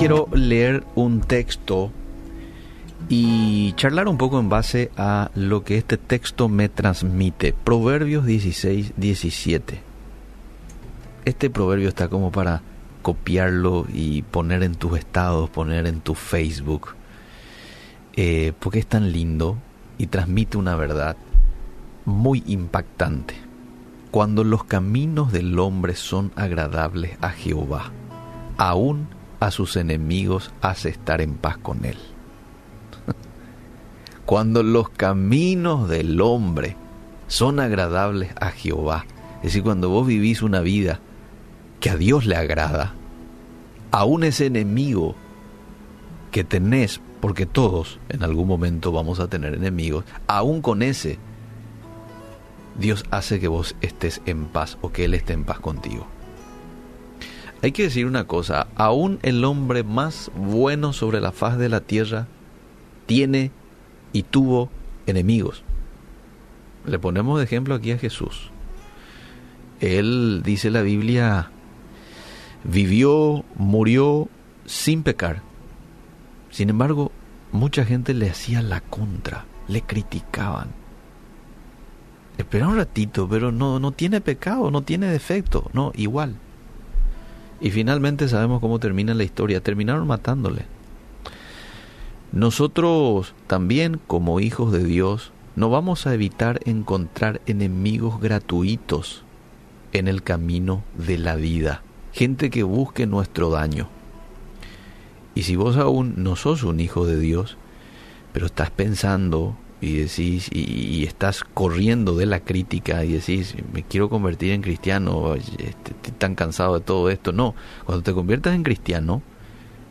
quiero leer un texto y charlar un poco en base a lo que este texto me transmite. Proverbios 16, 17. Este proverbio está como para copiarlo y poner en tus estados, poner en tu Facebook, eh, porque es tan lindo y transmite una verdad muy impactante. Cuando los caminos del hombre son agradables a Jehová, aún a sus enemigos hace estar en paz con él. Cuando los caminos del hombre son agradables a Jehová, es decir, cuando vos vivís una vida que a Dios le agrada, aún ese enemigo que tenés, porque todos en algún momento vamos a tener enemigos, aún con ese, Dios hace que vos estés en paz o que Él esté en paz contigo. Hay que decir una cosa, aún el hombre más bueno sobre la faz de la tierra tiene y tuvo enemigos. Le ponemos de ejemplo aquí a Jesús. Él, dice la Biblia, vivió, murió sin pecar. Sin embargo, mucha gente le hacía la contra, le criticaban. Espera un ratito, pero no, no tiene pecado, no tiene defecto, no, igual. Y finalmente sabemos cómo termina la historia. Terminaron matándole. Nosotros también, como hijos de Dios, no vamos a evitar encontrar enemigos gratuitos en el camino de la vida. Gente que busque nuestro daño. Y si vos aún no sos un hijo de Dios, pero estás pensando y decís y, estás corriendo de la crítica y decís me quiero convertir en cristiano este, estoy tan cansado de todo esto no cuando te conviertas en cristiano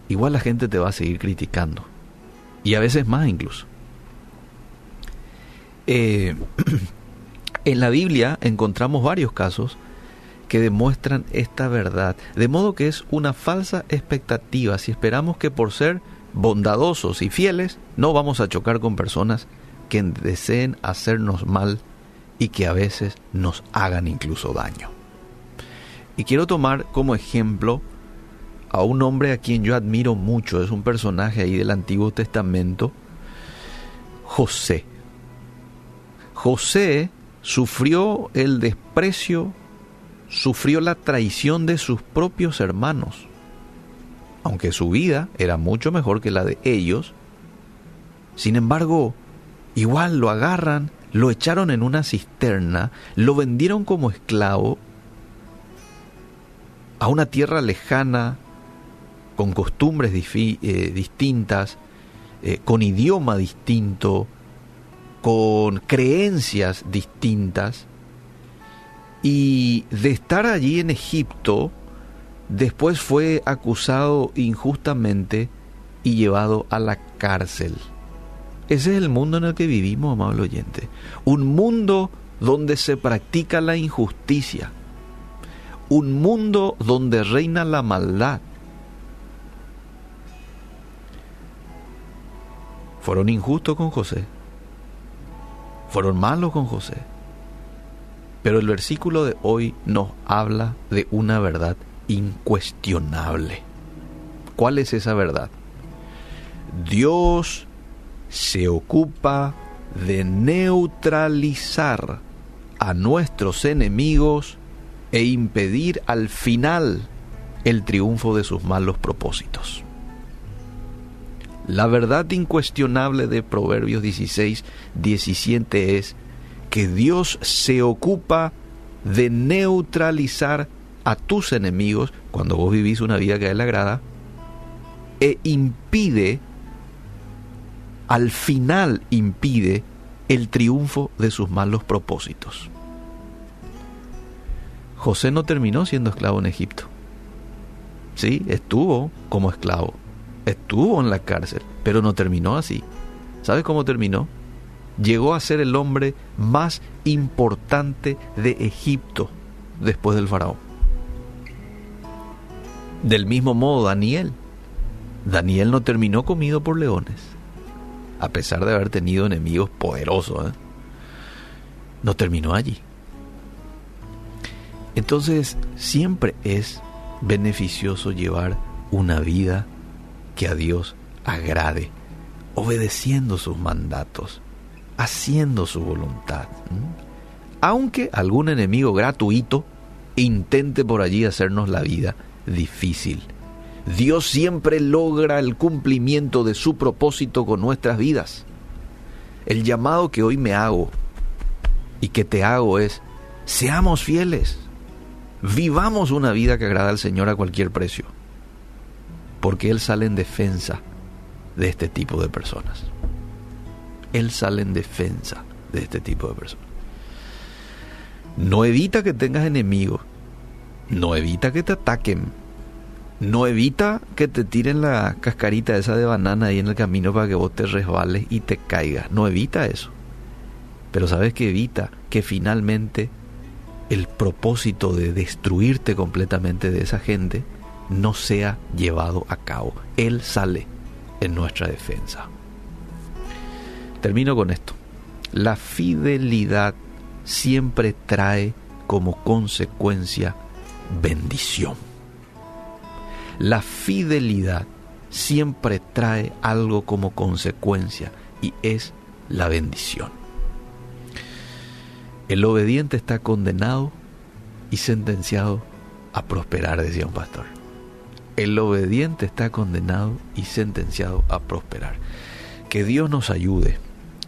igual la gente te va a seguir criticando. Y a veces más incluso. Eh, en la Biblia encontramos varios casos que demuestran esta verdad. De modo que es una falsa expectativa. Si esperamos que por ser bondadosos y fieles no vamos a chocar con personas que deseen hacernos mal y que a veces nos hagan incluso daño. Y quiero tomar como ejemplo a un hombre a quien yo admiro mucho, es un personaje ahí del Antiguo Testamento, José. José sufrió el desprecio, sufrió la traición de sus propios hermanos. Aunque su vida era mucho mejor que la de ellos, sin embargo, Igual lo agarran, lo echaron en una cisterna, lo vendieron como esclavo a una tierra lejana, con costumbres eh, distintas, eh, con idioma distinto, con creencias distintas. Y de estar allí en Egipto, después fue acusado injustamente y llevado a la cárcel. Ese es el mundo en el que vivimos, amable oyente. Un mundo donde se practica la injusticia. Un mundo donde reina la maldad. Fueron injustos con José. Fueron malos con José. Pero el versículo de hoy nos habla de una verdad incuestionable. ¿Cuál es esa verdad? Dios se ocupa de neutralizar a nuestros enemigos e impedir al final el triunfo de sus malos propósitos. La verdad incuestionable de Proverbios 16, 17 es que Dios se ocupa de neutralizar a tus enemigos cuando vos vivís una vida que a Él agrada e impide al final impide el triunfo de sus malos propósitos. José no terminó siendo esclavo en Egipto. Sí, estuvo como esclavo, estuvo en la cárcel, pero no terminó así. ¿Sabes cómo terminó? Llegó a ser el hombre más importante de Egipto después del faraón. Del mismo modo, Daniel. Daniel no terminó comido por leones a pesar de haber tenido enemigos poderosos, ¿eh? no terminó allí. Entonces siempre es beneficioso llevar una vida que a Dios agrade, obedeciendo sus mandatos, haciendo su voluntad. Aunque algún enemigo gratuito intente por allí hacernos la vida difícil. Dios siempre logra el cumplimiento de su propósito con nuestras vidas. El llamado que hoy me hago y que te hago es, seamos fieles, vivamos una vida que agrada al Señor a cualquier precio, porque Él sale en defensa de este tipo de personas. Él sale en defensa de este tipo de personas. No evita que tengas enemigos, no evita que te ataquen, no evita que te tiren la cascarita esa de banana ahí en el camino para que vos te resbales y te caigas. No evita eso. Pero sabes que evita que finalmente el propósito de destruirte completamente de esa gente no sea llevado a cabo. Él sale en nuestra defensa. Termino con esto. La fidelidad siempre trae como consecuencia bendición. La fidelidad siempre trae algo como consecuencia y es la bendición. El obediente está condenado y sentenciado a prosperar, decía un pastor. El obediente está condenado y sentenciado a prosperar. Que Dios nos ayude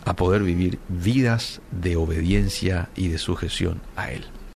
a poder vivir vidas de obediencia y de sujeción a Él.